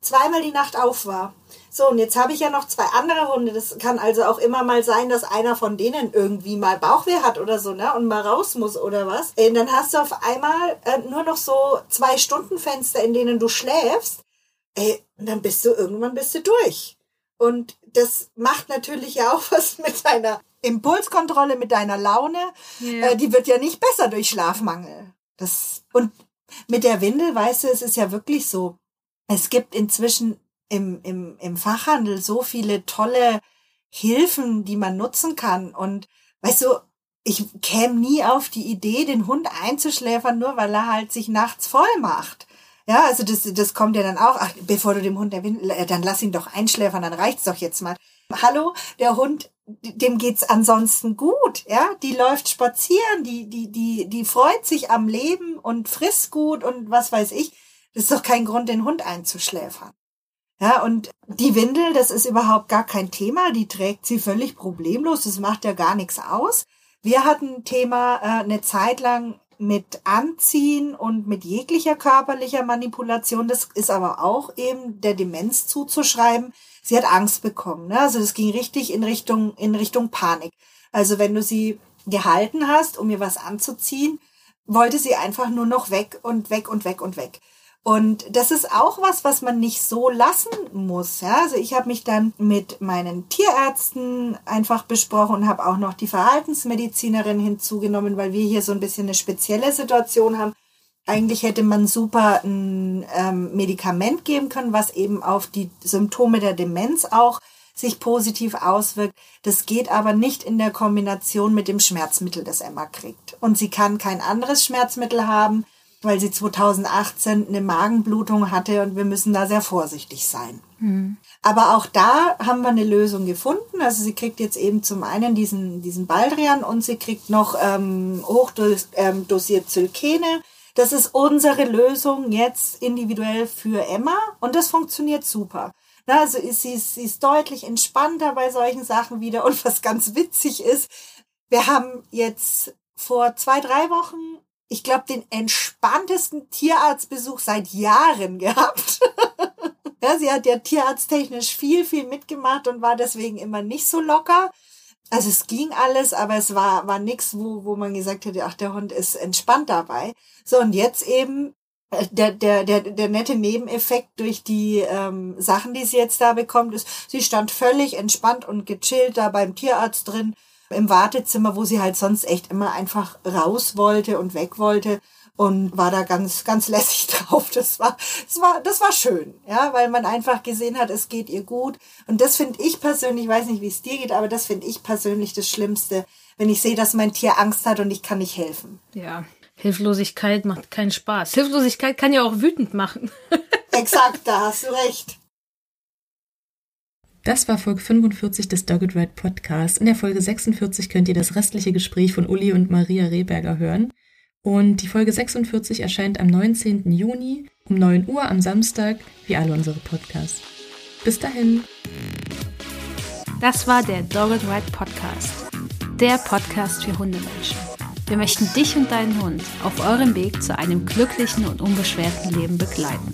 zweimal die Nacht auf war. So, und jetzt habe ich ja noch zwei andere Hunde. Das kann also auch immer mal sein, dass einer von denen irgendwie mal Bauchweh hat oder so, ne? Und mal raus muss oder was. Äh, dann hast du auf einmal äh, nur noch so zwei Stundenfenster, in denen du schläfst. Ey, und dann bist du irgendwann bist du durch. Und das macht natürlich ja auch was mit deiner Impulskontrolle, mit deiner Laune. Ja. Äh, die wird ja nicht besser durch Schlafmangel. Das, und mit der Windel, weißt du, es ist ja wirklich so. Es gibt inzwischen im, im, im Fachhandel so viele tolle Hilfen, die man nutzen kann. Und weißt du, ich käme nie auf die Idee, den Hund einzuschläfern, nur weil er halt sich nachts voll macht. Ja, also das, das kommt ja dann auch, ach, bevor du dem Hund der Windel, äh, dann lass ihn doch einschläfern, dann reicht's doch jetzt mal. Hallo, der Hund, dem geht's ansonsten gut, ja, die läuft spazieren, die, die, die, die freut sich am Leben und frisst gut und was weiß ich. Das ist doch kein Grund, den Hund einzuschläfern. Ja, und die Windel, das ist überhaupt gar kein Thema, die trägt sie völlig problemlos, das macht ja gar nichts aus. Wir hatten ein Thema äh, eine Zeit lang mit Anziehen und mit jeglicher körperlicher Manipulation. Das ist aber auch eben der Demenz zuzuschreiben. Sie hat Angst bekommen. Ne? Also das ging richtig in Richtung, in Richtung Panik. Also wenn du sie gehalten hast, um ihr was anzuziehen, wollte sie einfach nur noch weg und weg und weg und weg. Und das ist auch was, was man nicht so lassen muss. Ja? Also ich habe mich dann mit meinen Tierärzten einfach besprochen und habe auch noch die Verhaltensmedizinerin hinzugenommen, weil wir hier so ein bisschen eine spezielle Situation haben. Eigentlich hätte man super ein ähm, Medikament geben können, was eben auf die Symptome der Demenz auch sich positiv auswirkt. Das geht aber nicht in der Kombination mit dem Schmerzmittel, das Emma kriegt. Und sie kann kein anderes Schmerzmittel haben, weil sie 2018 eine Magenblutung hatte und wir müssen da sehr vorsichtig sein. Aber auch da haben wir eine Lösung gefunden. Also sie kriegt jetzt eben zum einen diesen, diesen Baldrian und sie kriegt noch ähm, hochdosiert ähm, Zylkene. Das ist unsere Lösung jetzt individuell für Emma und das funktioniert super. Na, also ist sie, sie ist deutlich entspannter bei solchen Sachen wieder und was ganz witzig ist, wir haben jetzt vor zwei, drei Wochen, ich glaube, den entspanntesten Tierarztbesuch seit Jahren gehabt. ja, sie hat ja tierarzttechnisch viel, viel mitgemacht und war deswegen immer nicht so locker. Also es ging alles, aber es war, war nix, wo, wo man gesagt hätte, ach, der Hund ist entspannt dabei. So, und jetzt eben äh, der, der, der, der nette Nebeneffekt durch die ähm, Sachen, die sie jetzt da bekommt, ist, sie stand völlig entspannt und gechillt da beim Tierarzt drin im Wartezimmer, wo sie halt sonst echt immer einfach raus wollte und weg wollte und war da ganz, ganz lässig drauf. Das war, das war, das war schön, ja, weil man einfach gesehen hat, es geht ihr gut. Und das finde ich persönlich, ich weiß nicht, wie es dir geht, aber das finde ich persönlich das Schlimmste, wenn ich sehe, dass mein Tier Angst hat und ich kann nicht helfen. Ja, Hilflosigkeit macht keinen Spaß. Hilflosigkeit kann ja auch wütend machen. Exakt, da hast du recht. Das war Folge 45 des Dogged Ride Podcasts. In der Folge 46 könnt ihr das restliche Gespräch von Uli und Maria Rehberger hören. Und die Folge 46 erscheint am 19. Juni um 9 Uhr am Samstag, wie alle unsere Podcasts. Bis dahin. Das war der Dogged Ride Podcast. Der Podcast für Hundemenschen. Wir möchten dich und deinen Hund auf eurem Weg zu einem glücklichen und unbeschwerten Leben begleiten.